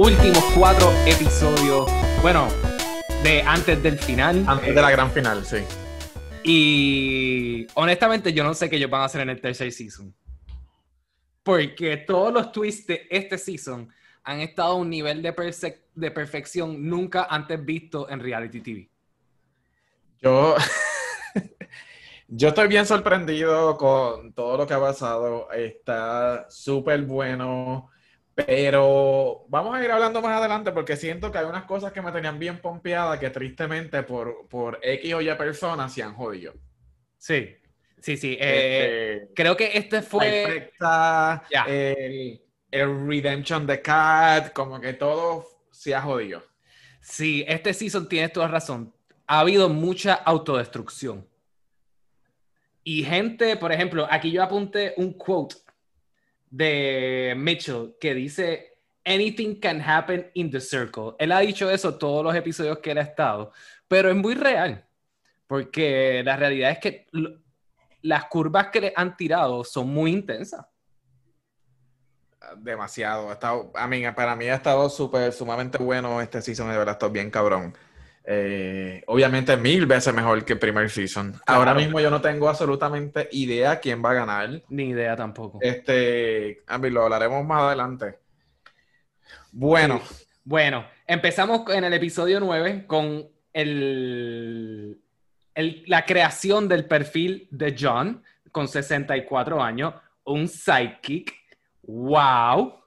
últimos cuatro episodios. Bueno, de antes del final. Antes de la gran final, sí. Y honestamente, yo no sé qué ellos van a hacer en el tercer season. Porque todos los twists de este season han estado a un nivel de, de perfección nunca antes visto en reality TV. Yo, yo estoy bien sorprendido con todo lo que ha pasado. Está súper bueno. Pero vamos a ir hablando más adelante porque siento que hay unas cosas que me tenían bien pompeadas que tristemente por, por X o Y personas se han jodido. Sí, sí, sí. Eh, este, creo que este fue... el, el Redemption de Cat, como que todo se ha jodido. Sí, este season tienes toda razón. Ha habido mucha autodestrucción. Y gente, por ejemplo, aquí yo apunté un quote de Mitchell que dice, anything can happen in the circle. Él ha dicho eso todos los episodios que él ha estado, pero es muy real, porque la realidad es que las curvas que le han tirado son muy intensas. Demasiado. Ha estado, mí, para mí ha estado súper, sumamente bueno este season, de verdad, está bien cabrón. Eh, obviamente mil veces mejor que el primer season. Ahora mismo yo no tengo absolutamente idea quién va a ganar. Ni idea tampoco. Este, a mí lo hablaremos más adelante. Bueno. Bueno, empezamos en el episodio 9 con el, la creación del perfil de John con 64 años, un sidekick. ¡Wow!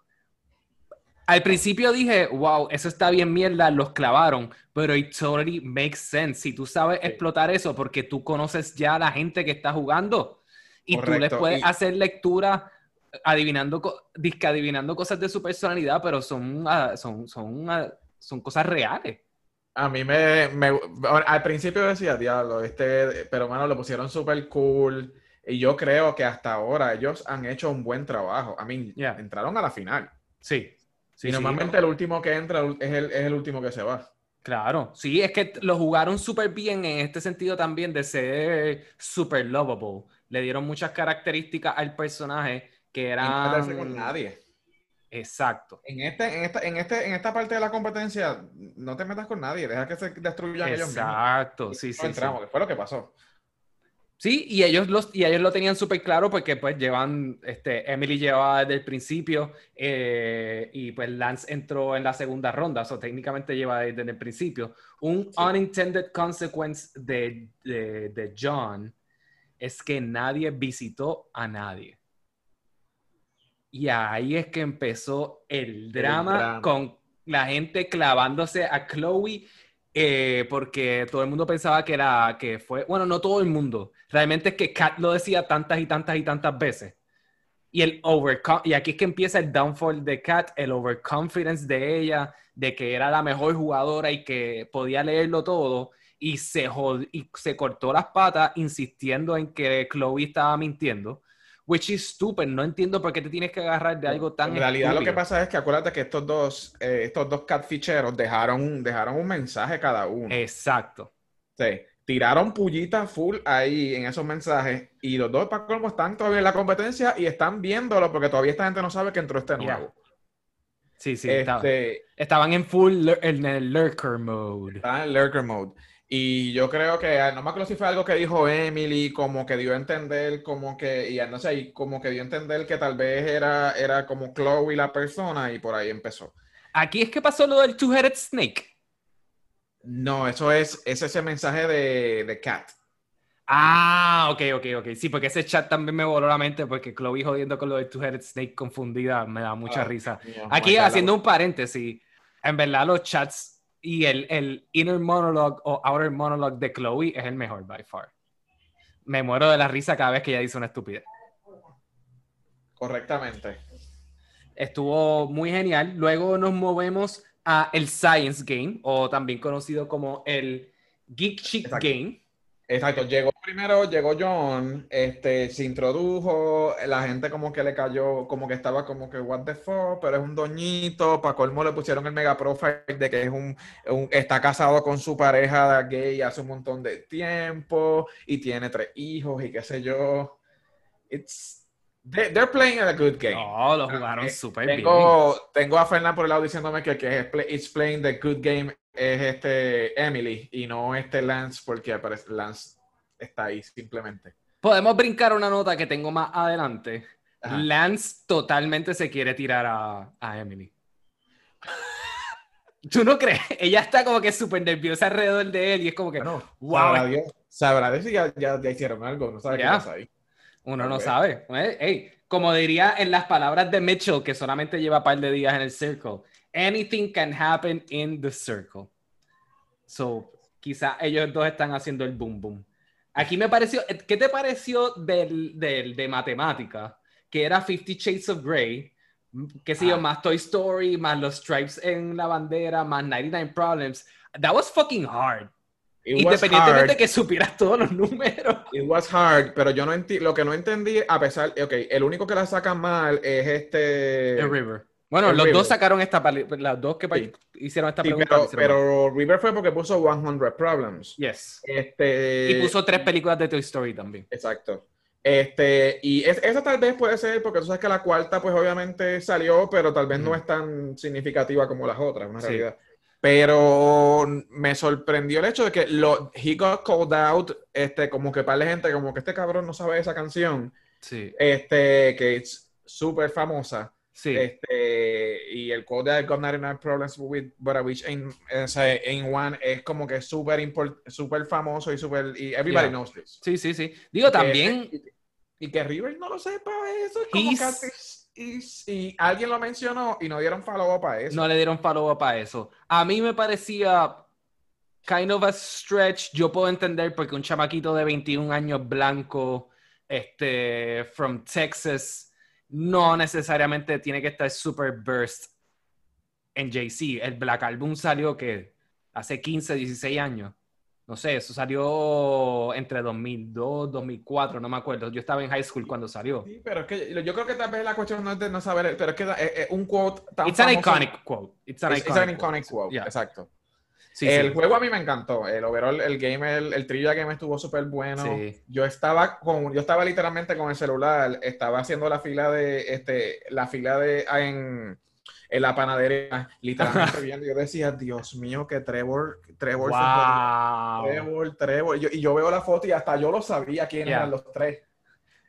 Al principio dije, wow, eso está bien mierda, los clavaron, pero it totally makes sense. Si tú sabes explotar eso porque tú conoces ya a la gente que está jugando y tú les puedes hacer lectura adivinando, adivinando cosas de su personalidad, pero son, ah, son, son, ah, son cosas reales. A mí me, al principio decía, diablo, este, pero bueno, lo pusieron súper cool. Y yo creo que hasta ahora ellos han hecho un buen trabajo. A mí, entraron a la final. Sí, y normalmente el último que entra es el, es el último que se va. Claro, sí, es que lo jugaron súper bien en este sentido también de ser súper lovable. Le dieron muchas características al personaje que eran... No con nadie. Exacto. En, este, en, esta, en, este, en esta parte de la competencia, no te metas con nadie, deja que se destruyan ellos mismos. Exacto, sí, sí. Entramos, sí. fue lo que pasó. Sí, y ellos, los, y ellos lo tenían súper claro porque pues llevan, este, Emily llevaba desde el principio eh, y pues Lance entró en la segunda ronda, o técnicamente lleva desde el principio. Un unintended consequence de, de, John es que nadie visitó a nadie. Y ahí es que empezó el drama, el drama, con la gente clavándose a Chloe eh, porque todo el mundo pensaba que era, que fue, bueno, no todo el mundo, realmente es que Kat lo decía tantas y tantas y tantas veces. Y, el y aquí es que empieza el downfall de Kat, el overconfidence de ella, de que era la mejor jugadora y que podía leerlo todo, y se, y se cortó las patas insistiendo en que Chloe estaba mintiendo which is stupid. No entiendo por qué te tienes que agarrar de algo tan En realidad lo que pasa es que acuérdate que estos dos, eh, estos dos catficheros dejaron, dejaron un mensaje cada uno. Exacto. Sí. Tiraron pullitas full ahí en esos mensajes y los dos para colmo están todavía en la competencia y están viéndolo porque todavía esta gente no sabe que entró este nuevo. Sí, sí, este, estaban en full en el lurker mode. Estaban en lurker mode. Y yo creo que, ah, no me acuerdo si fue algo que dijo Emily, como que dio a entender, como que, y no sé, como que dio a entender que tal vez era, era como Chloe la persona y por ahí empezó. Aquí es que pasó lo del Two-Headed Snake. No, eso es, es ese mensaje de, de Cat. Ah, ok, ok, ok. Sí, porque ese chat también me voló la mente porque Chloe jodiendo con lo del Two-Headed Snake confundida me da mucha ah, risa. Aquí, haciendo un paréntesis, en verdad los chats y el, el inner monologue o outer monologue de Chloe es el mejor by far. Me muero de la risa cada vez que ella dice una estupidez. Correctamente. Estuvo muy genial. Luego nos movemos a el Science Game, o también conocido como el Geek Chick Game. Exacto, llegó primero, llegó John, este, se introdujo, la gente como que le cayó, como que estaba como que what the fuck, pero es un doñito, para colmo le pusieron el mega profile de que es un, está casado con su pareja gay hace un montón de tiempo y tiene tres hijos y qué sé yo. It's, they're playing a good game. No, lo jugaron Eh, súper bien. Tengo, tengo a Fernán por el lado diciéndome que el que es play- it's playing the good game es este Emily y no este Lance porque aparece Lance está ahí simplemente. Podemos brincar una nota que tengo más adelante. Ajá. Lance totalmente se quiere tirar a, a Emily. ¿Tú no crees? Ella está como que súper nerviosa alrededor de él y es como que, Bueno, wow, sabrá Dios, sabrá Dios si ya, ya, ya hicieron algo, no sabe qué pasa ahí. Uno no sabe. Eh, Ey, como diría en las palabras de Mitchell, que solamente lleva un par de días en el circle, anything can happen in the circle. So, quizás ellos dos están haciendo el boom boom. Aquí me pareció, eh, ¿qué te pareció del, del- de matemática? Que era Fifty Shades of Grey, que sé yo, Ah. más Toy Story, más los stripes en la bandera, más 99 Problems. That was fucking hard. It was Independientemente hard, que supieras todos los números. it was hard, pero yo no enti lo que no entendí, a pesar, ok, el único que la saca mal es este... El River. Bueno, El los River. dos sacaron esta las dos que Sí. hicieron esta Sí, pregunta. pero, pero River fue porque puso 100 Problems. Yes. Este, Y puso tres películas de Toy Story también. Exacto. Este, y es- esa tal vez puede ser, porque tú sabes que la cuarta, pues obviamente salió, pero tal vez no Ujú. es tan significativa como las otras, una Sí. realidad. Pero me sorprendió el hecho de que lo, he got called out, este, como que para la gente, como que este cabrón no sabe esa canción, Sí. este, que es súper famosa. Sí. Este, y el quote de I got 99 problems with but I wish sea, in one es como que súper súper famoso y súper, y everybody Yeah. knows this. Sí, sí, sí. Digo, también, Y, y que River no lo sepa, eso es como y, y alguien lo mencionó y no dieron follow up a eso. no le dieron follow para eso. A mí me parecía kind of a stretch. Yo puedo entender porque un chamaquito de 21 años blanco, este, from Texas, no necesariamente tiene que estar super burst en JC. El Black Album salió que hace 15, 16 años. No sé, eso salió entre 2002, 2004, no me acuerdo. Yo estaba en high school cuando salió. Sí, pero es que yo creo que tal vez la cuestión no es de no saber, pero es que es, es un quote tan It's an iconic quote. It's an It's- it's an iconic, quote, Yeah. exacto. Sí, el sí. juego a mí me encantó. El overall, el game, el, el trivia game estuvo súper bueno. Sí. Yo estaba con, yo estaba literalmente con el celular, estaba haciendo la fila de, este, la fila de en, en la panadería, literalmente viendo. Yo decía, Dios mío, que Trevor, Trevor. Wow. Trevor, Trevor. Yo- y yo veo la foto y hasta yo lo sabía quiénes Yeah. eran los tres.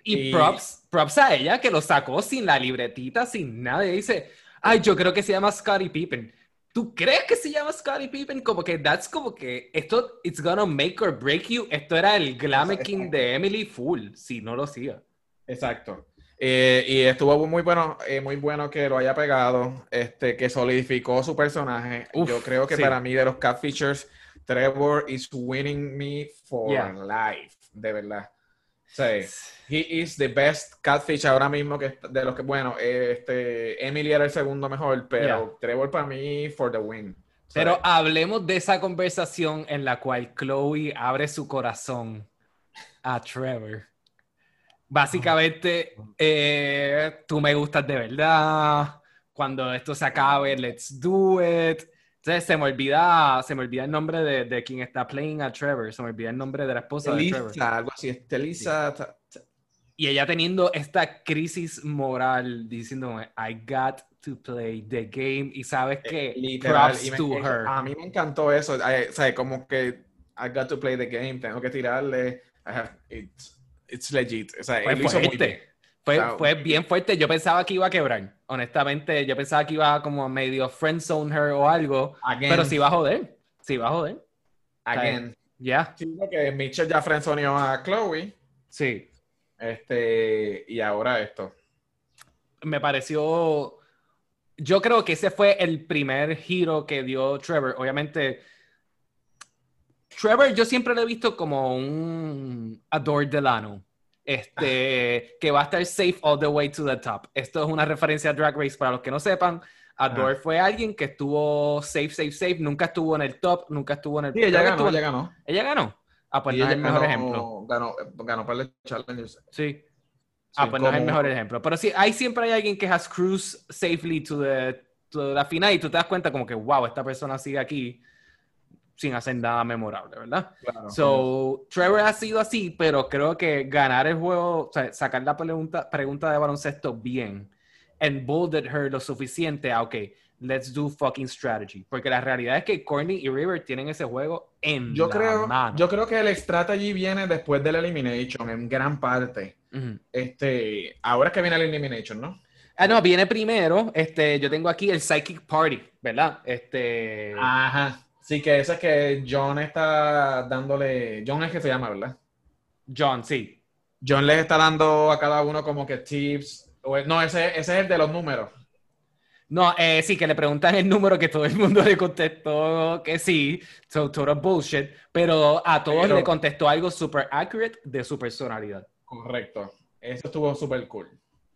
Y Y- props, props a ella que lo sacó sin la libretita, sin nada. Y dice, ay, yo creo que se llama Scottie Pippen. ¿Tú crees que se llama Scottie Pippen? Como que that's como que esto, it's gonna make or break you. Esto era el Glameking de Emily Full, si no lo hacía. Exacto. Eh, y estuvo muy bueno, eh, muy bueno que lo haya pegado, este, que solidificó su personaje. Uf, Yo creo que sí. para mí de los catfishers, Trevor is winning me for Yeah. life, de verdad. Sí. He is the best catfish ahora mismo que de los que, bueno, este, Emily era el segundo mejor, pero Yeah. Trevor para mí for the win. Sí. Pero hablemos de esa conversación en la cual Chloe abre su corazón a Trevor. Básicamente, eh, tú me gustas de verdad. Cuando esto se acabe, let's do it. Entonces se me olvida, se me olvida el nombre de, de quien está playing a Trevor. Se me olvida el nombre de la esposa de Trevor. Elisa, algo así, Elisa, ta- Y ella teniendo esta crisis moral diciéndome, I got to play the game. Y sabes que Eh, literal, props me- to her. A mí me encantó eso. I- o sea, como que I got to play the game, tengo que tirarle. I have- it's, it's legit. O sea, Fue él lo hizo muy fuerte. bien. Fue, fue bien fuerte. Yo pensaba que iba a quebrar. Honestamente, yo pensaba que iba como medio friendzone her o algo. Again, Pero sí va a joder. Sí va a joder. again. Ya. Sí, porque Mitchell ya friendzoneó a Chloe. Sí. Este, y ahora esto. Me pareció. Yo creo que ese fue el primer giro que dio Trevor. Obviamente. Trevor, yo siempre lo he visto como un Adore Delano. Este, que va a estar safe all the way to the top. Esto es una referencia a Drag Race para los que no sepan. Adore fue alguien que estuvo safe, safe, safe. Nunca estuvo en el top, nunca estuvo en el Sí, ella ganó, estuvo ella ganó. ¿Ella ganó? Ah, pues no es el mejor ganó- ejemplo. Ganó, ganó para el Challengers. Sí. Ah, Sí, pues no es el mejor ejemplo. Pero sí, hay siempre hay alguien que has cruised safely to, the, to la final y tú te das cuenta como que, wow, esta persona sigue aquí. Sin hacer nada memorable, ¿verdad? so, Trevor ha sido así, pero creo que ganar el juego, o sea, sacar la pregunta, pregunta de baloncesto bien, and bolded her lo suficiente a, ok, let's do fucking strategy. Porque la realidad es que Courtney y River tienen ese juego en yo la creo, mano. Yo creo que el strategy viene después del elimination, en gran parte. Este, ahora es que viene el elimination, ¿no? Ah, no, viene primero. Este, yo tengo aquí el Psychic Party, ¿verdad? Este. Ajá. Sí, que ese es que John está dándole. John es que se llama, ¿verdad? John, sí. John les está dando a cada uno como que tips. No, ese, ese es el de los números. No, eh, sí, que le preguntan el número que todo el mundo le contestó que sí, so total bullshit, pero a todos le contestó algo super accurate de su personalidad. Correcto. Eso estuvo súper cool.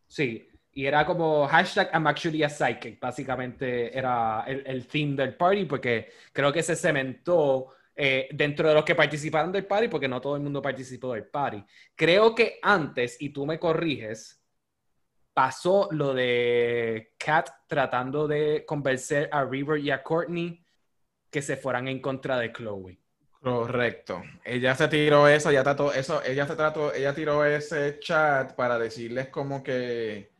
Sí, y era como hashtag I'm actually a psychic, básicamente era el, el theme del party, porque creo que se cementó eh, dentro de los que participaron del party, porque no todo el mundo participó del party. Creo que antes, y tú me corriges, pasó lo de Kat tratando de convencer a River y a Courtney que se fueran en contra de Chloe. Correcto. Ella se tiró eso, ya trató eso, ella se trató, ella tiró ese chat para decirles como que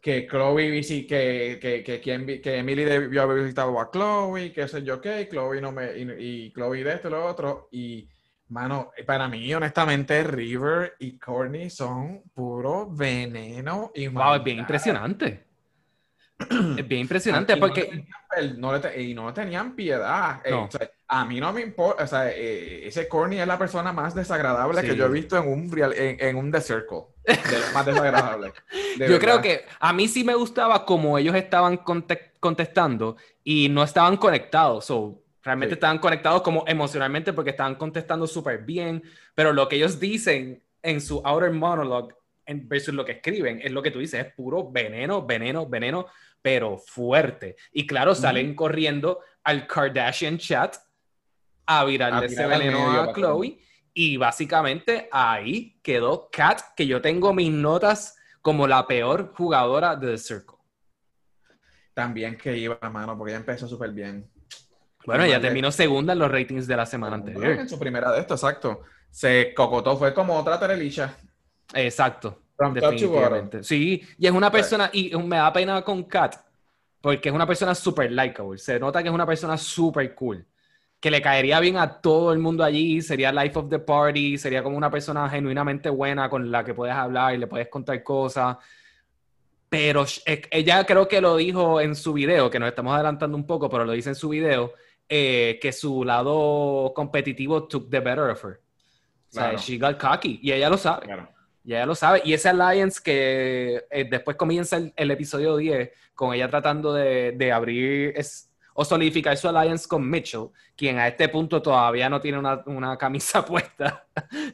que Chloe que, que, que, que, que Emily debió haber visitado a Chloe, que sé yo qué, Chloe no me, y, Chloe de esto y lo otro, y mano, para mí, honestamente, River y Courtney son puro veneno y Wow, es bien impresionante. Es bien impresionante porque... No le y no tenían piedad. Eh, a mí no me importa, o sea, eh, ese Corny es la persona más desagradable que yo he visto en un, en, un The Circle. De más desagradable. yo creo que a mí sí me gustaba como ellos estaban contestando y no estaban conectados. o realmente estaban conectados como emocionalmente porque estaban contestando súper bien, pero lo que ellos dicen en su outer monologue versus lo que escriben es lo que tú dices, es puro veneno, veneno, veneno, pero fuerte. Y claro, salen corriendo al Kardashian chat a virarle ese veneno a Chloe. Y básicamente ahí quedó Kat, que yo tengo mis notas como la peor jugadora de The Circle. También que iba a mano, porque ella empezó súper bien. Bueno, ella terminó segunda en los ratings de la semana anterior. en su primera de esto, exacto. Se cocotó, fue como otra Terelicha. Exacto. definitivamente. Sí, y es una persona, y me da pena con Kat, porque es una persona súper likable. Se nota que es una persona súper cool que le caería bien a todo el mundo allí, sería life of the party, sería como una persona genuinamente buena con la que puedes hablar y le puedes contar cosas. Pero ella creo que lo dijo en su video, que nos estamos adelantando un poco, pero lo dice en su video, eh, que su lado competitivo took the better of her. O sea, she got cocky y ella lo sabe. Y ella lo sabe. Y ese alliance que eh, después comienza el, episodio 10 con ella tratando de, de abrir es, o solidificar su alliance con Mitchell, quien a este punto todavía no tiene una, camisa puesta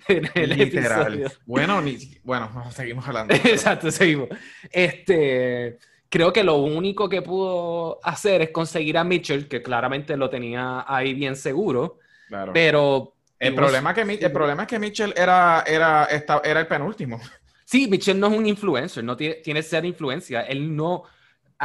en el Literal. Bueno, bueno, seguimos hablando. Exacto, seguimos. Este, creo que lo único que pudo hacer es conseguir a Mitchell, que claramente lo tenía ahí bien seguro, claro. pero... El problema, que, el problema es que Mitchell era, era, era el penúltimo. Sí, Mitchell no es un influencer, no tiene, tiene ser influencia. Él no,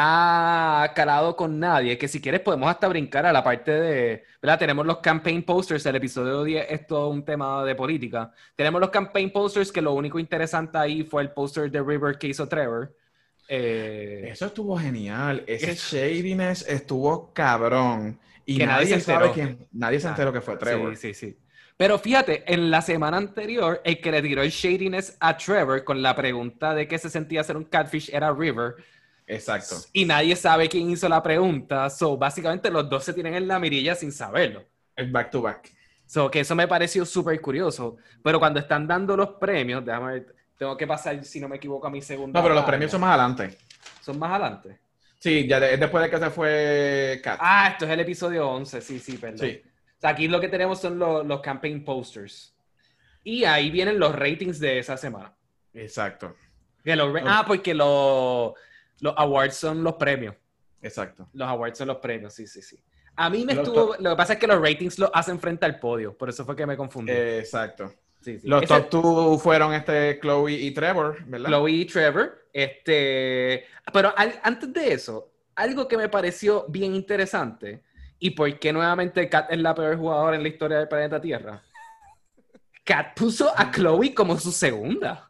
ha calado con nadie, que si quieres podemos hasta brincar a la parte de, ¿verdad? Tenemos los campaign posters, el episodio 10 es todo un tema de política. Tenemos los campaign posters que lo único interesante ahí fue el poster de River que hizo Trevor. Eh, Eso estuvo genial, ese shadiness estuvo cabrón. Y nadie, se sabe quién, nadie se ah, enteró que fue Trevor. Sí, sí, sí. Pero fíjate, en la semana anterior, el que le tiró el shadiness a Trevor con la pregunta de qué se sentía ser un catfish era River Exacto. Y nadie sabe quién hizo la pregunta. So, básicamente los dos se tienen en la mirilla sin saberlo. El back to back. So, que eso me pareció súper curioso. Pero cuando están dando los premios, déjame ver, tengo que pasar, si no me equivoco, a mi segunda. No, pero los premios son más adelante. ¿Son más adelante? Sí, ya después de que se fue Kat. Ah, esto es el episodio 11, sí, sí, perdón. Sí. O sea, aquí lo que tenemos son los, los campaign posters. Y ahí vienen los ratings de esa semana. Exacto. ah, porque lo, los awards son los premios. Exacto. Los awards son los premios, sí, sí, sí. A mí me estuvo. Lo que pasa es que los ratings lo hacen frente al podio, por eso fue que me confundí. exacto. Los top 2 fueron este Chloe y Trevor, ¿verdad? Chloe y Trevor. Este. Pero antes de eso, algo que me pareció bien interesante ¿Y por qué nuevamente Kat es la peor jugadora en la historia del planeta Tierra? Kat puso a Chloe como su segunda.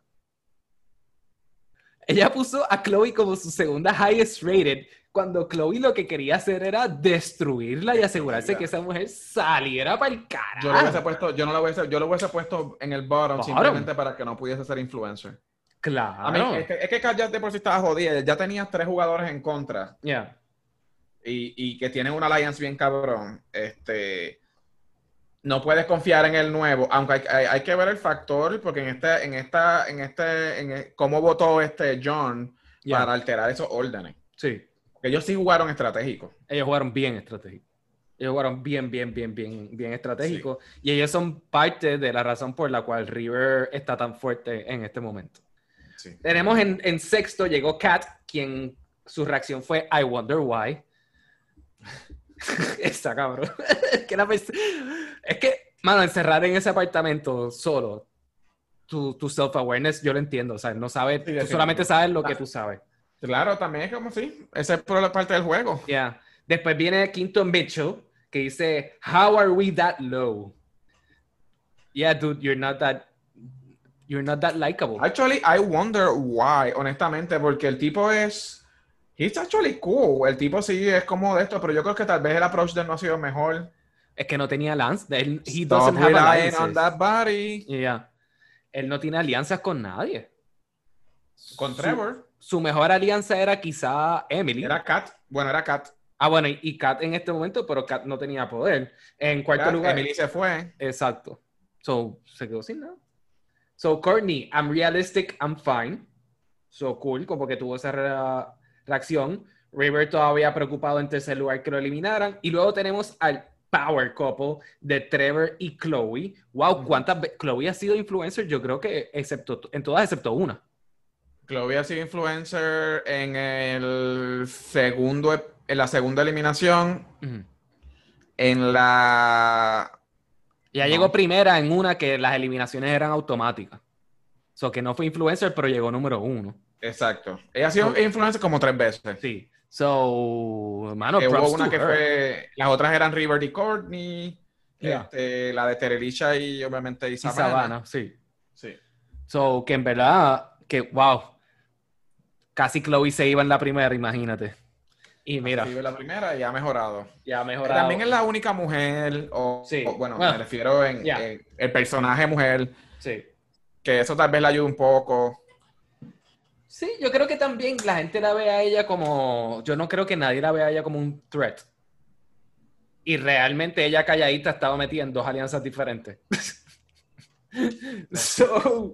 Ella puso a Chloe como su segunda highest rated cuando Chloe lo que quería hacer era destruirla y asegurarse que esa mujer saliera para el carajo. Yo lo hubiese puesto, yo no lo hubiese, yo lo hubiese puesto en el bottom simplemente para que no pudiese ser influencer. Claro. A mí, es que, es que ya de por sí estaba jodida, ya tenía tres jugadores en contra. Ya. Y, y, que tienen un alliance bien cabrón. Este no puedes confiar en el nuevo, aunque hay, hay, que ver el factor, porque en este, en esta, en este, en cómo votó este John para alterar esos órdenes. Sí. Ellos sí jugaron estratégico. Ellos jugaron bien estratégico. Ellos jugaron bien, bien, bien, bien, bien estratégico. Y ellos son parte de la razón por la cual River está tan fuerte en este momento. Sí. Tenemos en, en sexto, llegó Kat, quien su reacción fue I wonder why. Está cabrón. es que, mano, encerrar en ese apartamento solo, tu, tu self-awareness, yo lo entiendo. O sea, no sabes, tú solamente sabes lo que tú sabes. Claro, también es como si, esa es por la parte del juego. Ya. Después viene Quinto Mitchell, que dice, How are we that low? Yeah, dude, you're not that you're not that likable. Actually, I wonder why, honestamente, porque el tipo es He's actually cool. El tipo sí es como de esto, pero yo creo que tal vez el approach de él no ha sido mejor. Es que no tenía alianzas. Él, he doesn't have on that body. Yeah. Él no tiene alianzas con nadie. Con Trevor. Su, mejor alianza era quizá Emily. Era Kat. Bueno, era Kat. Ah, bueno, y, Kat en este momento, pero Kat no tenía poder. En cuarto lugar. Emily se fue. Exacto. So, se quedó sin nada. So, Courtney, I'm realistic, I'm fine. So, cool, como que tuvo esa reacción. River todavía preocupado en tercer lugar que lo eliminaran. Y luego tenemos al power couple de Trevor y Chloe. Wow, ¿cuántas veces? Chloe ha sido influencer? Yo creo que excepto, en todas excepto una. Chloe ha sido influencer en el segundo, en la segunda eliminación. En la. Ya llegó primera en una que las eliminaciones eran automáticas. O sea, que no fue influencer, pero llegó número uno. Exacto. Ella ha sido influencer como tres veces. Sí. So, mano, hubo una que fue. Las otras eran River y Courtney. Este, la de Terelicha y obviamente Isabana. sí. Sí. So, que en verdad, que wow. Casi Chloe se iba en la primera, imagínate. Y mira. Se iba en la primera y ha mejorado. Ya ha mejorado. También es la única mujer, o, sí. bueno, me refiero en, en, el personaje mujer. Sí. Que eso tal vez la ayude un poco. Sí, yo creo que también la gente la ve a ella como. Yo no creo que nadie la vea a ella como un threat. Y realmente ella calladita estaba metida en dos alianzas diferentes. so,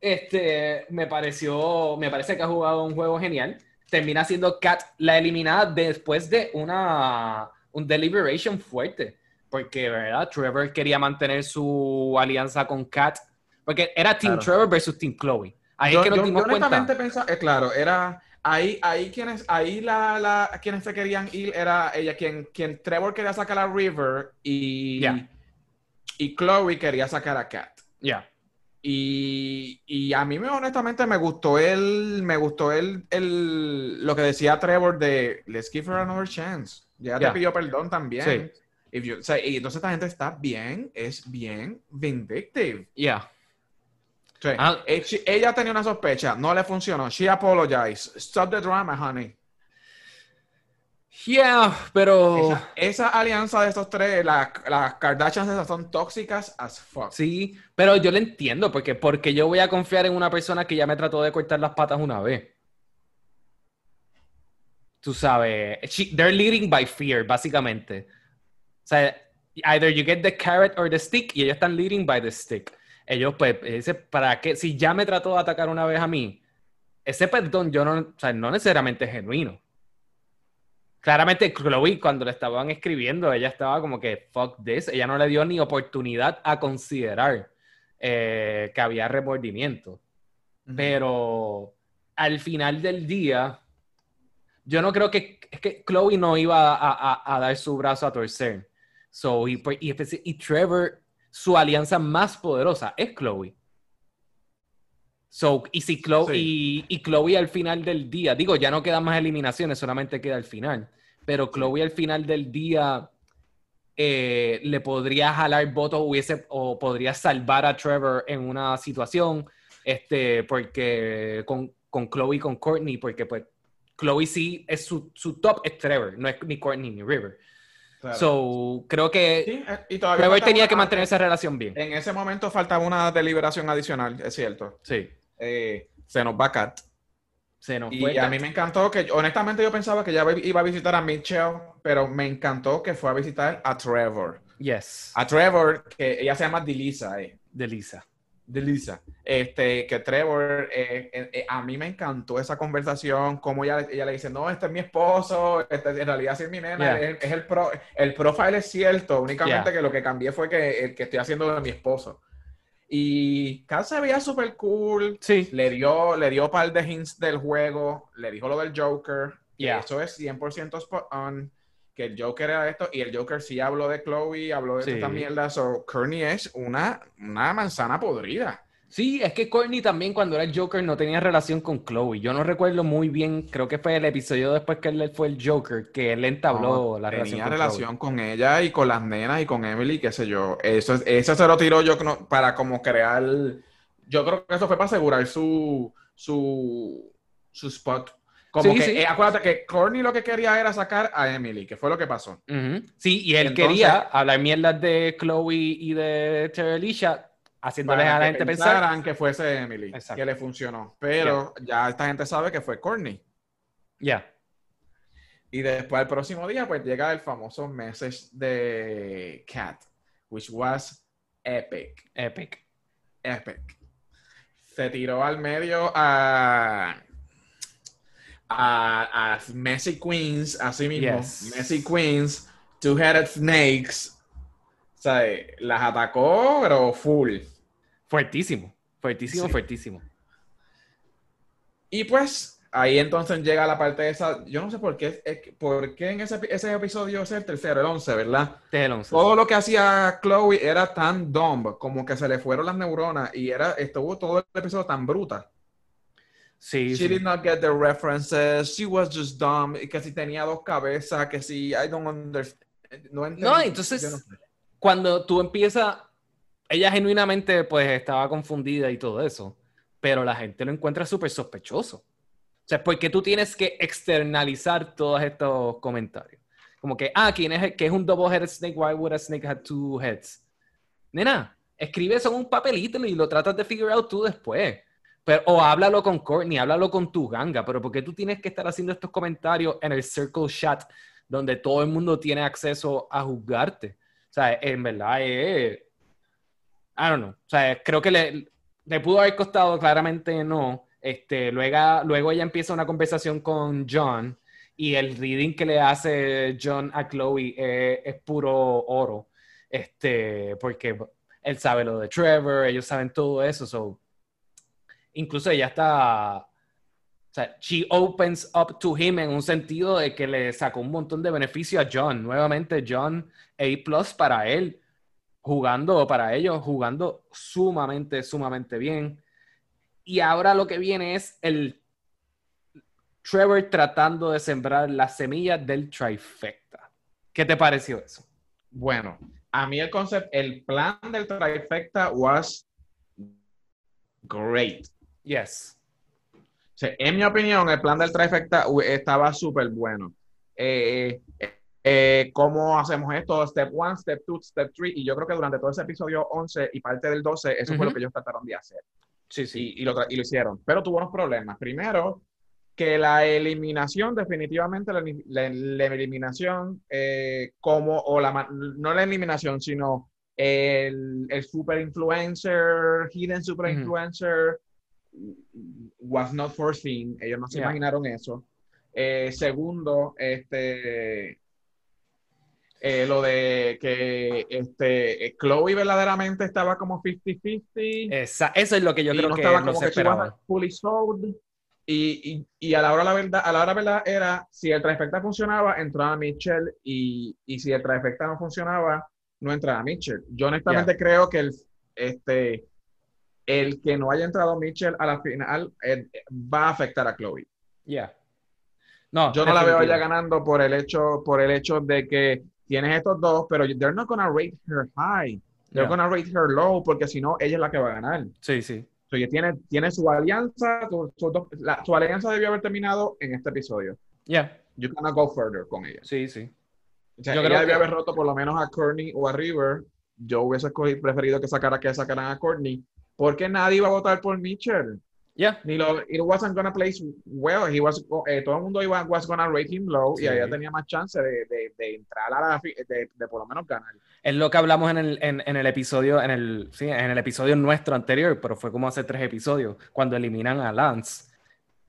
este, me pareció, me parece que ha jugado un juego genial. Termina siendo Kat la eliminada después de una, un deliberation fuerte. Porque, ¿verdad? Trevor quería mantener su alianza con Kat. Porque era Team Trevor versus Team Chloe. Ahí yo, es que nos dimos honestamente pensaba, eh, claro, era ahí, ahí quienes, ahí la, la, quienes se querían ir era ella, quien, quien Trevor quería sacar a River y, y Chloe quería sacar a Kat. Ya. Y, y, a mí me, honestamente me gustó el, me gustó el, el, lo que decía Trevor de let's give her another chance. Ya te pidió perdón también. Sí. o sea, y entonces esta gente está bien, es bien vindictive. Ya. Ah. Eh, ella tenía una sospecha, no le funcionó. She apologized. Stop the drama, honey. Yeah, pero. Esa, alianza de estos tres, las Kardashians esas son tóxicas as fuck. Sí, pero yo le entiendo, porque, porque yo voy a confiar en una persona que ya me trató de cortar las patas una vez. Tú sabes, they're leading by fear, básicamente. O sea, either you get the carrot or the stick, y ellos están leading by the stick ellos pues dice, ¿para qué? Si ya me trató de atacar una vez a mí, ese perdón yo no, o sea, no necesariamente es genuino. Claramente Chloe cuando le estaban escribiendo, ella estaba como que, fuck this, ella no le dio ni oportunidad a considerar eh, que había remordimiento. Pero al final del día, yo no creo que, es que Chloe no iba a, dar su brazo a torcer. So, y, pues, y, y Trevor su alianza más poderosa es Chloe. So, y si Chloe, y, Chloe al final del día, digo, ya no quedan más eliminaciones, solamente queda al final. Pero Chloe al final del día eh, le podría jalar votos hubiese, o podría salvar a Trevor en una situación, este, porque con, con Chloe y con Courtney, porque pues Chloe sí es su, su top es Trevor, no es ni Courtney ni River. So, creo que Sí, eh, y falta tenía que mantener esa relación bien. En ese momento faltaba una deliberación adicional, es cierto. Sí. Eh, se nos va Kat. Se nos Y fue. a mí me encantó que, honestamente, yo pensaba que ya iba a visitar a Mitchell, pero me encantó que fue a visitar a Trevor. Yes. A Trevor, que ella se llama Delisa, eh. De Lisa. Delisa. Este, que Trevor, eh, eh, eh, a mí me encantó esa conversación, como ella, ella le dice, no, este es mi esposo, este, en realidad sí es mi nena, Yeah. es, es el, pro, el profile es cierto, únicamente Yeah. que lo que cambié fue que el que estoy haciendo de mi esposo. Y Kat se veía súper cool, Sí. le dio, le dio un par de hints del juego, le dijo lo del Joker, Yeah. eso es 100% spot on, que el Joker era esto, y el Joker sí habló de Chloe, habló de Sí. esta mierda, so Kearney es una, una manzana podrida. Sí, es que Courtney también cuando era el Joker no tenía relación con Chloe. Yo no recuerdo muy bien, creo que fue el episodio después que él fue el Joker, que él entabló No, la relación tenía relación con ella y con las nenas y con Emily, qué sé yo. Eso, es- eso se lo tiró yo para como crear, yo creo que eso fue para asegurar su, su, su spot. Como Sí, que, sí. eh, acuérdate que Courtney lo que quería era sacar a Emily, que fue lo que pasó. Sí, y él Entonces- quería hablar mierdas de Chloe y de Terry Alicia, haciéndoles a la gente pensar. que fuese Emily, Exacto. que le funcionó. Pero ya esta gente sabe que fue Courtney. Ya. Y después, el próximo día, pues llega el famoso message de Kat, which was epic. Epic. Epic. Se tiró al medio a. A, a Messi Queens, así mismo. Yes. Messi Queens, Two-Headed Snakes. O sea, las atacó, pero full. Fuertísimo. Fuertísimo, Sí. fuertísimo. Y pues, ahí entonces llega la parte esa. Yo no sé por qué, es por qué en ese, ese episodio es el tercero, el 11, ¿verdad? El 11. Todo lo que hacía Chloe era tan dumb, como que se le fueron las neuronas y era, estuvo todo el episodio tan bruta. Sí, She sí. did not get the references. She was just dumb. Que si tenía dos cabezas, que si I don't understand. No. No, entonces- no cuando tú empiezas, ella genuinamente pues estaba confundida y todo eso, pero la gente lo encuentra súper sospechoso. O sea, ¿por qué tú tienes que externalizar todos estos comentarios? Como que, ah, ¿quién es que es un double-headed snake? Why would a snake have two heads? Nena, escribe eso en un papelito y lo tratas de figure out tú después. Pero, o háblalo con Courtney, háblalo con tu ganga, pero ¿por qué tú tienes que estar haciendo estos comentarios en el circle chat donde todo el mundo tiene acceso a juzgarte? O sea, en verdad es. I don't know. O sea, creo que le, le pudo haber costado, claramente no. Este, luego, luego ella empieza una conversación con John y el reading que le hace John a Chloe es, es puro oro. Este, porque él sabe lo de Trevor, ellos saben todo eso. So, incluso ella está. O sea, she opens up to him en un sentido de que le sacó un montón de beneficio a John. Nuevamente, John A plus para él, jugando para ellos, jugando sumamente, sumamente bien. Y ahora lo que viene es el Trevor tratando de sembrar las semillas del trifecta. ¿Qué te pareció eso? Bueno, a mí el concepto, el plan del trifecta was great. Yes. O sea, en mi opinión, el plan del trifecta uh, estaba súper bueno. Eh, eh, eh, ¿Cómo hacemos esto? Step 1, Step 2, Step 3. Y yo creo que durante todo ese episodio 11 y parte del 12, eso fue Ujú. lo que ellos trataron de hacer. Sí, sí. Y, y lo, y lo hicieron. Pero tuvo unos problemas. Primero, que la eliminación, definitivamente la, la- la eliminación, eh, como, o la, no la eliminación, sino el, el super influencer, hidden super influencer, was not foreseen. Ellos no se Yeah. imaginaron eso. Eh, segundo, este. eh, lo de que este, eh, Chloe verdaderamente estaba como 50-50 Esa- eso es lo que yo y creo no que estaba no como se que esperaba. fully sold. Y, y, y a la hora la verdad, a la hora verdad era si el trifecta funcionaba, entraba Mitchell y, y si el trifecta no funcionaba, no entraba Mitchell. Yo honestamente creo que el, este, el que no haya entrado Mitchell a la final eh, va a afectar a Chloe. Yeah. No, Yo no la veo ella ganando por el hecho, por el hecho de que tienes estos dos, pero they're not gonna rate her high. They're Yeah. gonna rate her low, porque si no, ella es la que va a ganar. Sí, sí. So, ella tiene, tiene su alianza, su, su dos- la- su alianza debió haber terminado en este episodio. Ya, You cannot go further con ella. sí, sí. O sea, Yo ella creo debió que- haber roto por lo menos a Courtney o a River. Yo hubiese escogido- preferido que sacara que sacaran a Courtney, porque nadie iba a votar por Mitchell. Ya. Ni lo, it wasn't gonna place well. He was, eh, todo el mundo iba, was gonna rate him low Sí. y ella tenía más chance de, de, de entrar a la de, de por lo menos ganar. Es lo que hablamos en el, en, en el episodio, en el, sí, en el episodio nuestro anterior, pero fue como hace tres episodios, cuando eliminan a Lance.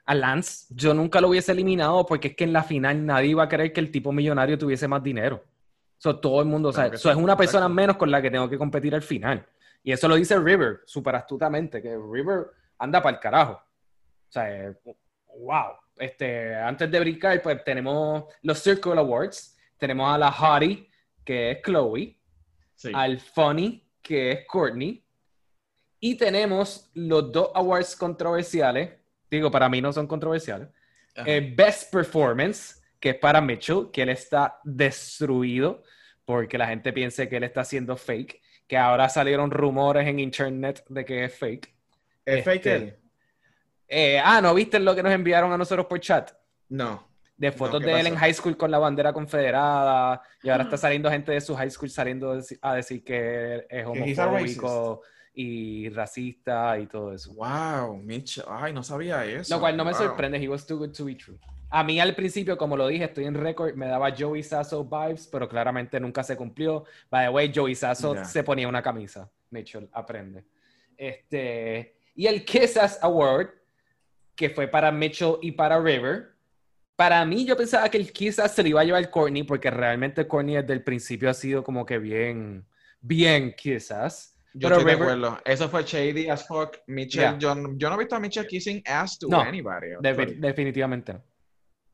A Lance, yo nunca lo hubiese eliminado porque es que en la final nadie iba a creer que el tipo millonario tuviese más dinero. So, todo el mundo, o sea, Claro eso es una persona menos con la que tengo que competir al final. Y eso lo dice River, súper astutamente, que River anda para el carajo. O sea, eh, wow. Este, antes de brincar, pues tenemos los Circle Awards. Tenemos a la Hottie, que es Chloe Sí. al Funny, que es Courtney. Y tenemos los dos awards controversiales. Digo, para mí no son controversiales. Eh, Best Performance, que es para Mitchell, que él está destruido porque la gente piensa que él está haciendo fake. Que ahora salieron rumores en internet de que es fake. ¿Es fake este, él? Eh, ah, ¿no viste lo que nos enviaron a nosotros por chat? No. de fotos ¿qué de él en high school con la bandera confederada y ahora está saliendo gente de su high school saliendo a deci- a decir que es homofóbico y racista y todo eso. Wow, Mitch. Ay, no sabía eso. Lo cual no me Wow. sorprende, he was too good to be true. A mí al principio, como lo dije, estoy en récord, me daba Joey Sasso vibes, pero claramente nunca se cumplió. By the way, Joey Sasso se ponía una camisa. Mitchell, aprende. Este, y el Kiss Ass Award, que fue para Mitchell y para River. Para mí, yo pensaba que el Kiss Ass se lo iba a llevar Courtney, porque realmente Courtney desde el principio ha sido como que bien, bien Kiss Ass. Yo Pero estoy de River- acuerdo. Eso fue shady as fuck. Mitchell, Yeah. yo, yo no he visto a Mitchell kissing ass to No, anybody. De- definitivamente no.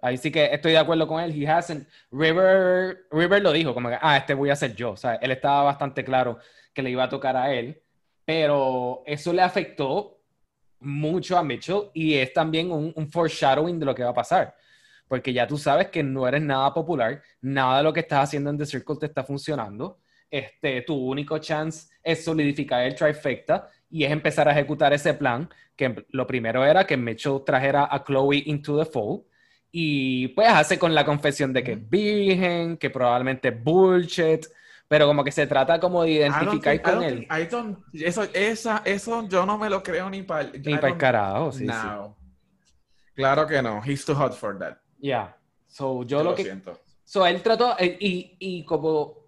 Ahí sí que estoy de acuerdo con él. He hasn't. River, River lo dijo, como que, ah, este voy a ser yo. O sea, él estaba bastante claro que le iba a tocar a él, pero eso le afectó mucho a Mitchell y es también un, un foreshadowing de lo que va a pasar. Porque ya tú sabes que no eres nada popular, nada de lo que estás haciendo en The Circle te está funcionando. Este, tu único chance es solidificar el trifecta y es empezar a ejecutar ese plan, que lo primero era que Mitchell trajera a Chloe into the fold y pues hace con la confesión de que es virgen, que probablemente es bullshit, pero como que se trata como de identificar think- con él. eso, esa, eso yo no me lo creo ni para Ni para el carajo, sí, sí. No. Claro que no. He's too hot for that. Yeah. So, yo, Yo lo lo que... siento. So, él trató, eh, y, y como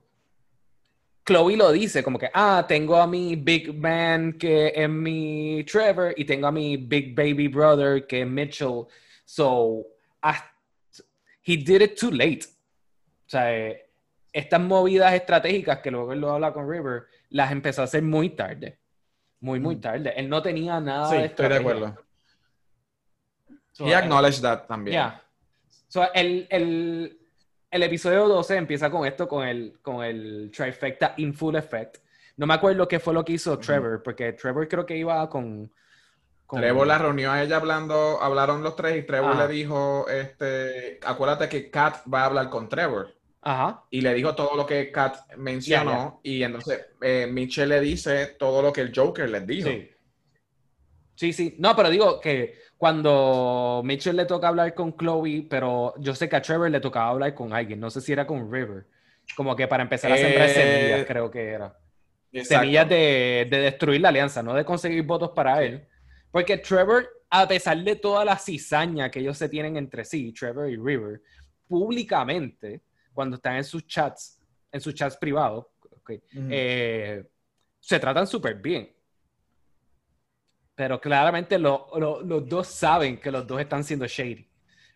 Chloe lo dice, como que, ah, tengo a mi big man que es mi Trevor y tengo a mi big baby brother que es Mitchell. So, ah, he did it too late. O sea, eh, estas movidas estratégicas que luego él lo habla con River, las empezó a hacer muy tarde. Muy, muy Mm. tarde. Él no tenía nada Sí, de estoy de acuerdo. So, He eh, acknowledged that también. ya. So, el, el, el episodio 12 empieza con esto, con el, con el trifecta in full effect. No me acuerdo qué fue lo que hizo. Trevor, porque Trevor creo que iba con... con- Trevor la reunió a ella hablando, hablaron los tres y Trevor Ajá. le dijo, este, acuérdate que Kat va a hablar con Trevor. Ajá. Y le dijo todo lo que Kat mencionó y entonces eh, Mitchell le dice todo lo que el Joker les dijo. Sí. Sí, sí. No, pero digo que cuando Mitchell le toca hablar con Chloe, pero yo sé que a Trevor le tocaba hablar con alguien. No sé si era con River. Como que para empezar a sembrar Eh, semillas, creo que era. Exacto. semillas de, de destruir la alianza, no de conseguir votos para él. Porque Trevor, a pesar de toda la cizaña que ellos se tienen entre sí, Trevor y River, públicamente, cuando están en sus chats, en sus chats privados, eh, se tratan súper bien. Pero claramente lo- lo- los dos saben que los dos están siendo shady.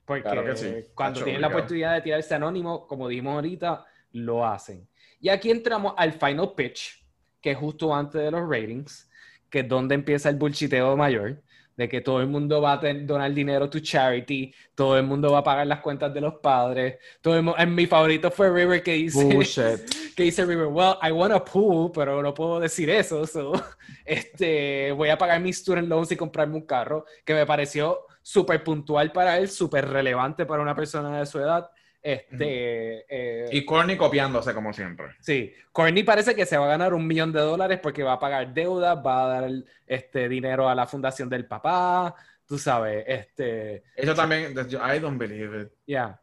Porque Claro que sí. cuando tienen la oportunidad de tirarse anónimo, como dijimos ahorita, lo hacen. Y aquí entramos al final pitch, que es justo antes de los ratings, que es donde empieza el bullshiteo mayor, de que todo el mundo va a donar dinero to charity, todo el mundo va a pagar las cuentas de los padres. Todo el en mi favorito fue River que dice, Bullshit. que dice River, well, I want a pool, pero no puedo decir eso, so, este, voy a pagar mis student loans y comprarme un carro, que me pareció súper puntual para él, súper relevante para una persona de su edad. Este, eh, Y Corny copiándose como siempre. Sí, Courtney parece que se va a ganar un millón de dólares porque va a pagar deudas, va a dar este dinero a la fundación del papá, tú sabes, este, Eso también, I don't believe it. ya.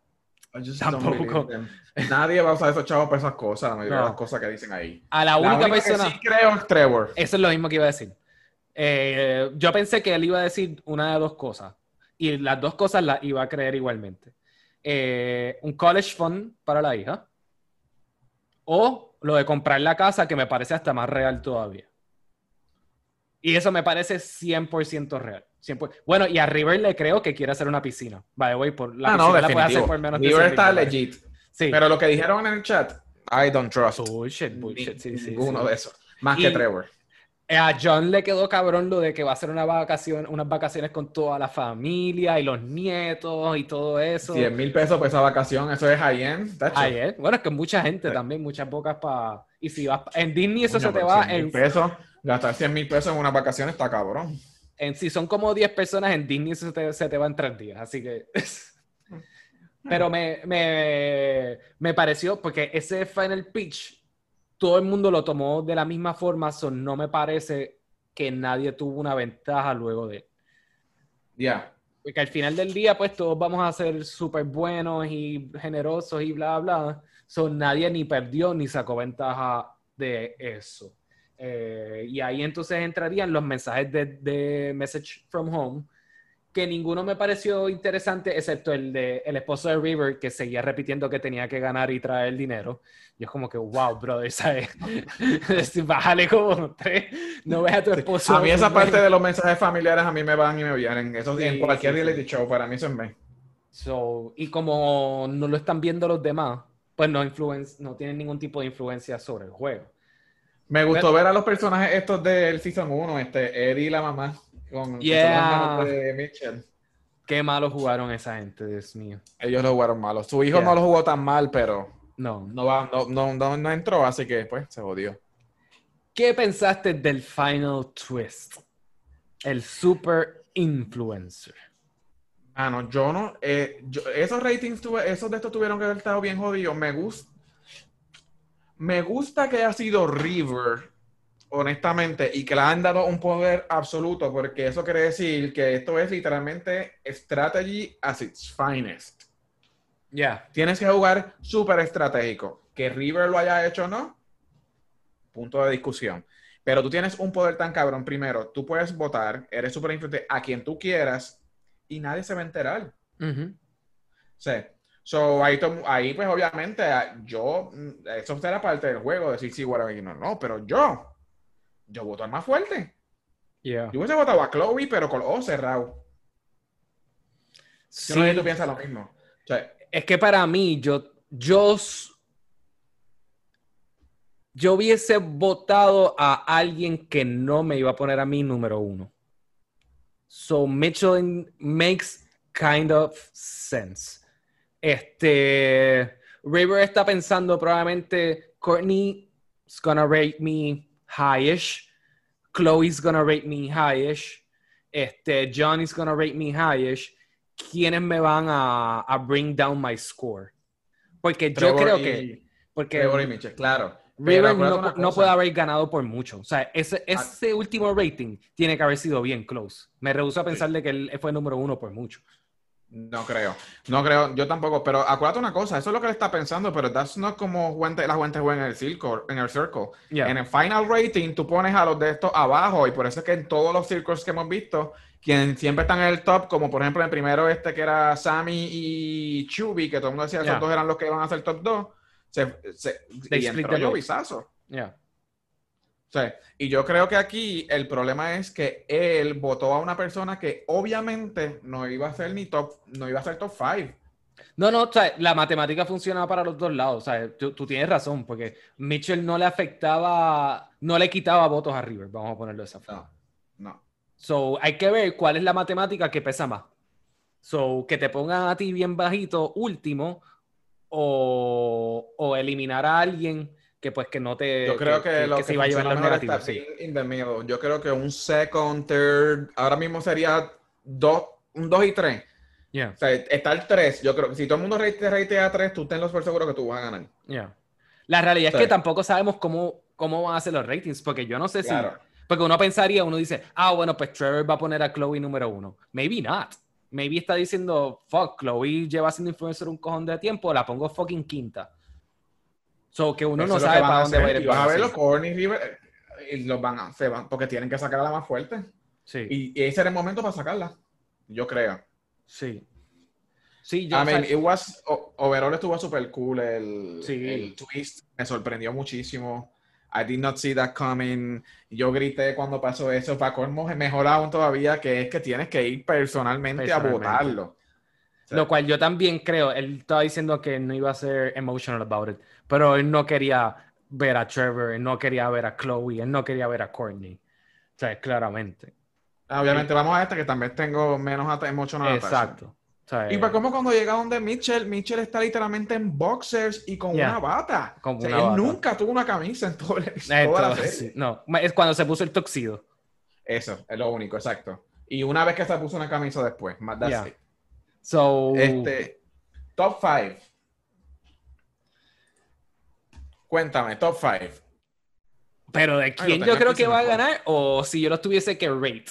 I just Tampoco. don't. Nadie va a usar esos chavos para esas cosas, la mayoría de No. las cosas que dicen ahí. A la La única, única persona, que sí creo es Trevor. eso es lo mismo que iba a decir. Eh, yo pensé que él iba a decir una de dos cosas y las dos cosas las iba a creer igualmente. Eh, un college fund para la hija o lo de comprar la casa que me parece hasta más real todavía. Y eso me parece 100% real. 100%. Bueno, y a River le creo que quiere hacer una piscina. By the way, por la Ah, no, piscina la puede hacer definitivo. por menos de River 100 está legit. Sí. Pero lo que dijeron en el chat, I don't trust bullshit, bullshit, ni- sí, sí, ninguno sí. de esos. Más Y- que Trevor. Eh, A John le quedó cabrón lo de que va a hacer una vacación, unas vacaciones con toda la familia y los nietos y todo eso. 100 mil pesos por esa vacación, eso es high-end. eh. Bueno, es que mucha gente Sí. también, muchas bocas para... Y si vas en Disney eso Coño, se te va 100 mil en, pesos, gastar 100 mil pesos en una vacación está cabrón. en... Si son como 10 personas en Disney eso se te, se te va en 3 días. Así que... Pero me, me, me pareció, porque ese final pitch, todo el mundo lo tomó de la misma forma, so no me parece que nadie tuvo una ventaja luego de él. Ya. Porque al final del día, pues todos vamos a ser súper buenos y generosos y bla, bla. So, nadie ni perdió ni sacó ventaja de eso. Eh, y ahí entonces entrarían los mensajes de, de Message from Home, que ninguno me pareció interesante, excepto el de el esposo de River, que seguía repitiendo que tenía que ganar y traer dinero. Y es como que, wow, brother, ¿sabes? Bájale como tres, no ves a tu esposo. A mí esa parte de los mensajes familiares a mí me van y me vienen. Eso Sí, en cualquier sí, sí. reality show, para mí es me. So, y como no lo están viendo los demás, pues no, no tienen ningún tipo de influencia sobre el juego. Me gustó Pero- ver a los personajes estos del Season 1, este, Eddie y la mamá, con Yeah. de Mitchell. Qué malo jugaron esa gente, Dios mío. Ellos lo jugaron malo. Su hijo Yeah. no lo jugó tan mal, pero No. no, va, no, no, no, no entró, así que pues se jodió. ¿Qué pensaste del final twist? El super influencer. Ah, no, yo no. eh, yo- esos ratings, tuve, esos de estos tuvieron que haber estado bien jodidos. Me gusta. Me gusta que haya sido River, honestamente, y que le han dado un poder absoluto, porque eso quiere decir que esto es literalmente strategy as its finest. Ya. Tienes que jugar súper estratégico. Que River lo haya hecho o no, punto de discusión. Pero tú tienes un poder tan cabrón. Primero, tú puedes votar, eres súper influyente a quien tú quieras y nadie se va a enterar. Ujú. Sí. So, ahí, pues, obviamente, yo, eso será parte del juego, decir sí, whatever, y no, no, pero yo, yo voto al más fuerte. Yeah. Yo hubiese votado a Chloe, pero con los ojos cerrados. Yo Sí. no sé si tú piensas lo mismo. O sea, Es que para mí, yo, yo, yo hubiese votado a alguien que no me iba a poner a mí número uno. So Mitchell makes kind of sense. Este, River está pensando probablemente Courtney's gonna rate me highish, Chloe's gonna rate me highish, este, Johnny's gonna rate me highish. ¿Quiénes me van a, a bring down my score? Porque yo creo y- que porque Trevor y Mitchell, claro. River no, no puede haber ganado por mucho. O sea, ese, ese último rating tiene que haber sido bien close. Me rehuso a pensarle que él fue número uno por mucho. No creo, no creo, yo tampoco, pero acuérdate una cosa, eso es lo que él está pensando, pero that's not como la gente juega en el circle, en el circle. Yeah. En el final rating tú pones a los de estos abajo y por eso es que en todos los circles que hemos visto, quienes siempre están en el top, como por ejemplo en el primero este que era Sammy y Chubby, que todo el mundo decía que Yeah. esos dos eran los que iban a ser top 2, se, se, They y split entró the vote. Jovizazo. Yeah. Sí, y yo creo que aquí el problema es que él votó a una persona que obviamente no iba a ser ni top, no iba a ser top 5. No, no, o sea, la matemática funciona para los dos lados. O sea, tú, tú tienes razón, porque Mitchell no le afectaba, no le quitaba votos a River, vamos a ponerlo de esa forma. No, no. So, hay que ver cuál es la matemática que pesa más. So, que te pongan a ti bien bajito, último, o, o eliminar a alguien que pues que no te Yo creo que, lo que, se iba a llevar negativos. está sí. Yo creo que un second, third, ahora mismo sería dos, un 2 y 3. Yeah, O sea, está el 3. Yo creo que si todo el mundo rate- te ratea 3, tú tenlo por seguro que tú vas a ganar. yeah. La realidad Sí. es que tampoco sabemos cómo, cómo van a ser los ratings, porque yo no sé si... Claro. Porque uno pensaría, uno dice, ah, bueno, pues Trevor va a poner a Chloe número uno. Maybe not. Maybe está diciendo, fuck, Chloe lleva siendo influencer un cojón de tiempo, la pongo fucking quinta. So que uno Eso no sabe para dónde va a ir vas a ver los Corny River eh, y los van a, se van, porque tienen que sacar a la más fuerte. Sí, Y, y ese era el momento para sacarla. Yo creo. sí. Sí, yo, I mean, it was, overall estuvo super cool el, Sí. el twist. Me sorprendió muchísimo. I did not see that coming. Yo grité cuando pasó eso. Para colmo, mejor aún todavía, que es que tienes que ir personalmente, Personalmente. a votarlo. Lo cual yo también creo, él estaba diciendo que no iba a ser emotional about it, pero él no quería ver a Trevor, él no quería ver a Chloe, él no quería ver a Courtney. O sea, claramente. Ah, Obviamente, vamos a esta que también tengo menos emotional. Exacto. O sea, Y para como cuando llega donde Mitchell, Mitchell está literalmente en boxers y con Yeah. una bata. Con O sea, una él bata. nunca tuvo una camisa en eh, toda la todo- serie. sí, no, es cuando se puso el toxido. Eso, es lo único, exacto. Y una vez que se puso una camisa después, más Yeah. So, Este, top 5. Cuéntame, top 5. pero ¿de quién lo yo creo que va a ganar? O si yo los tuviese que rate.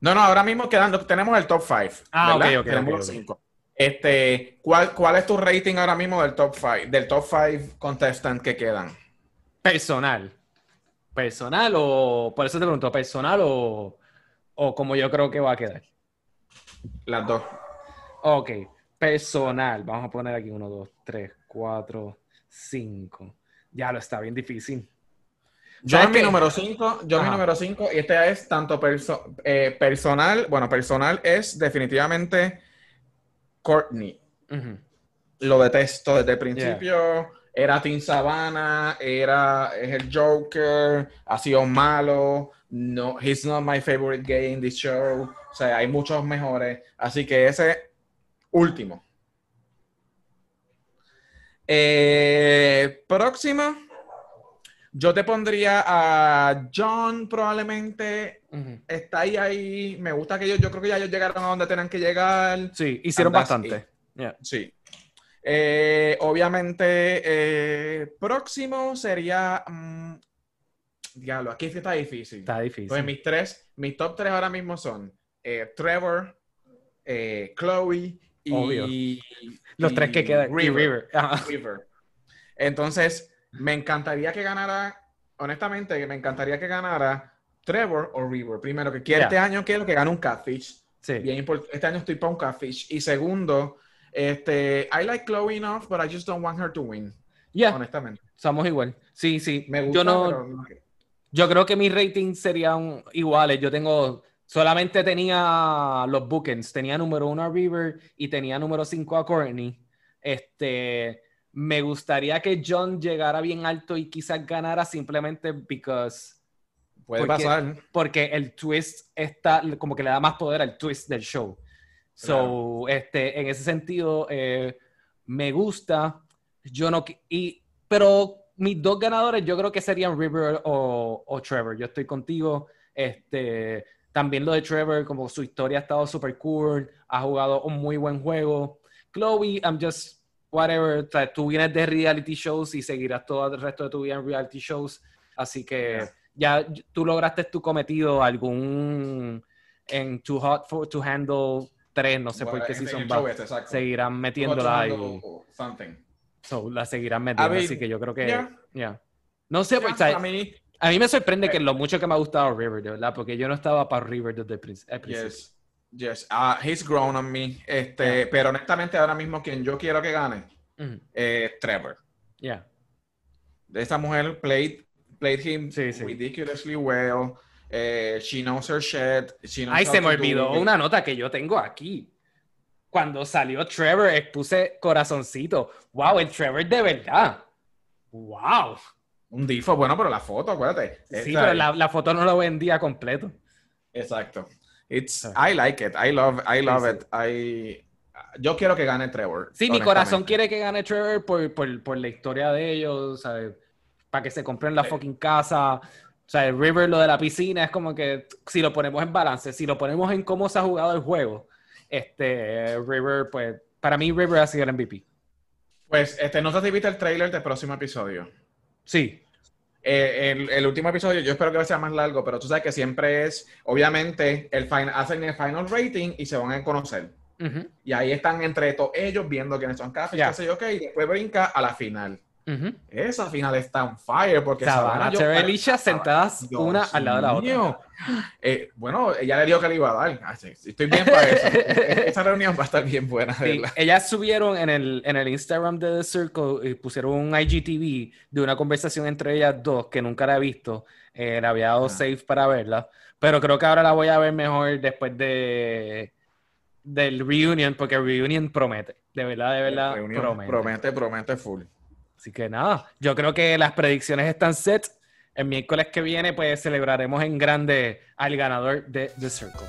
No, no, ahora mismo quedando, tenemos el top 5. Ah, ok, ok, Tenemos ok, los ok. cinco. Este, ¿cuál, ¿cuál es tu rating ahora mismo del top 5? Del top 5 contestant que quedan. Personal. Personal o, por eso te pregunto, personal o, o como yo creo que va a quedar. Las dos. Ok, personal. Vamos a poner aquí 1, 2, 3, 4, 5. Ya lo está bien difícil. Yo ¿Sabes en mi número 5, yo en mi Ajá. número 5, y este es tanto perso- eh, personal, bueno, personal es definitivamente Courtney. Lo detesto desde el principio. Era Team Savannah, era es el Joker, ha sido malo. No, he's not my favorite gay in this show. O sea, hay muchos mejores. Así que ese último. Eh, próximo. Yo te pondría a John, probablemente. Ujú. Está ahí, ahí. Me gusta que ellos, yo creo que ya ellos llegaron a donde tenían que llegar. Sí, hicieron bastante. Yeah. Sí. Eh, obviamente, eh, próximo sería. mm, diablo, aquí está difícil. Está difícil. Pues mis tres, mis top tres ahora mismo son eh, Trevor, Chloe y. Obvio. y Los tres que quedan. River. Entonces, me encantaría que ganara, honestamente, me encantaría que ganara Trevor o River. Primero, que Yeah. este año quiero que gane un Catfish. Sí. Bien Este año estoy para un Catfish. Y segundo, este, I like Chloe enough, but I just don't want her to win, Ya, honestamente. somos igual. Sí, sí. Me gusta, yo no, pero Yo creo que mis ratings serían iguales. Yo tengo, solamente tenía los bookends. Tenía número uno a River y tenía número cinco a Courtney. Este, me gustaría que John llegara bien alto y quizás ganara simplemente because, puede porque- pasar. porque el twist está, como que le da más poder al twist del show. So, este, en ese sentido, eh, me gusta. Yo no, y, pero mis dos ganadores yo creo que serían River o, o Trevor. Yo estoy contigo. Este, también lo de Trevor, como su historia ha estado súper cool, ha jugado un muy buen juego. Chloe, I'm just whatever. O sea, tú vienes de reality shows y seguirás todo el resto de tu vida en reality shows. Así que ya tú lograste tu cometido, algún en Too Hot for, to Handle 3, no sé Bueno, por qué ese, exacto. Seguirán metiéndola ahí. So, la seguirán metiendo, ver, así que yo creo que. ya. ya. No sé, pues, Ya, o sea, a mí, me sorprende que lo mucho que me ha gustado River, de verdad, porque yo no estaba para River desde el prin- el principio. yes, yes. Ah, he's grown on me. Este, Pero honestamente, ahora mismo, quien yo quiero que gane Ujú, es Trevor. ya. Esta mujer played, played him Sí, sí. ridiculously well. Eh, she knows her shit. She knows Ay, se me olvidó una nota que yo tengo aquí. Cuando salió Trevor, puse corazoncito. Wow, el Trevor de verdad. Wow. Un difo, bueno, pero la foto, acuérdate. Sí, Esa- pero la, la foto no lo vendía completo. Exacto. It's, Ah. I like it. I love, I love sí. it. I, yo quiero que gane Trevor. Sí, mi corazón quiere que gane Trevor por, por, por la historia de ellos, ¿sabes? Para que se compren la fucking casa. O sea, el River, lo de la piscina, es como que si lo ponemos en balance, si lo ponemos en cómo se ha jugado el juego este, River, pues, para mí River ha sido el MVP. Pues, este, no sé si viste el trailer del próximo episodio. Sí. Eh, el, el, último episodio, yo espero que sea más largo, pero tú sabes que siempre es, obviamente, el final, hacen el final rating y se van a conocer. Y ahí están entre todos ellos viendo quiénes son qué sé yo, y después brinca a la final. Esa final está on fire porque Sabana, Alicia sentadas una al lado de la otra. Eh, bueno, ella le dijo que le iba a dar. Ah, estoy bien para eso. Esa reunión va a estar bien buena. Sí, ellas subieron en el, en el Instagram de The Circle y pusieron un IGTV de una conversación entre ellas dos que nunca la he visto. Eh, la había dado ah. safe para verla. Pero creo que ahora la voy a ver mejor después de del reunion, porque reunion promete. De verdad, de verdad, promete. Promete, promete full. Así que nada, yo creo que las predicciones están set. El miércoles que viene, pues celebraremos en grande al ganador de The Circle.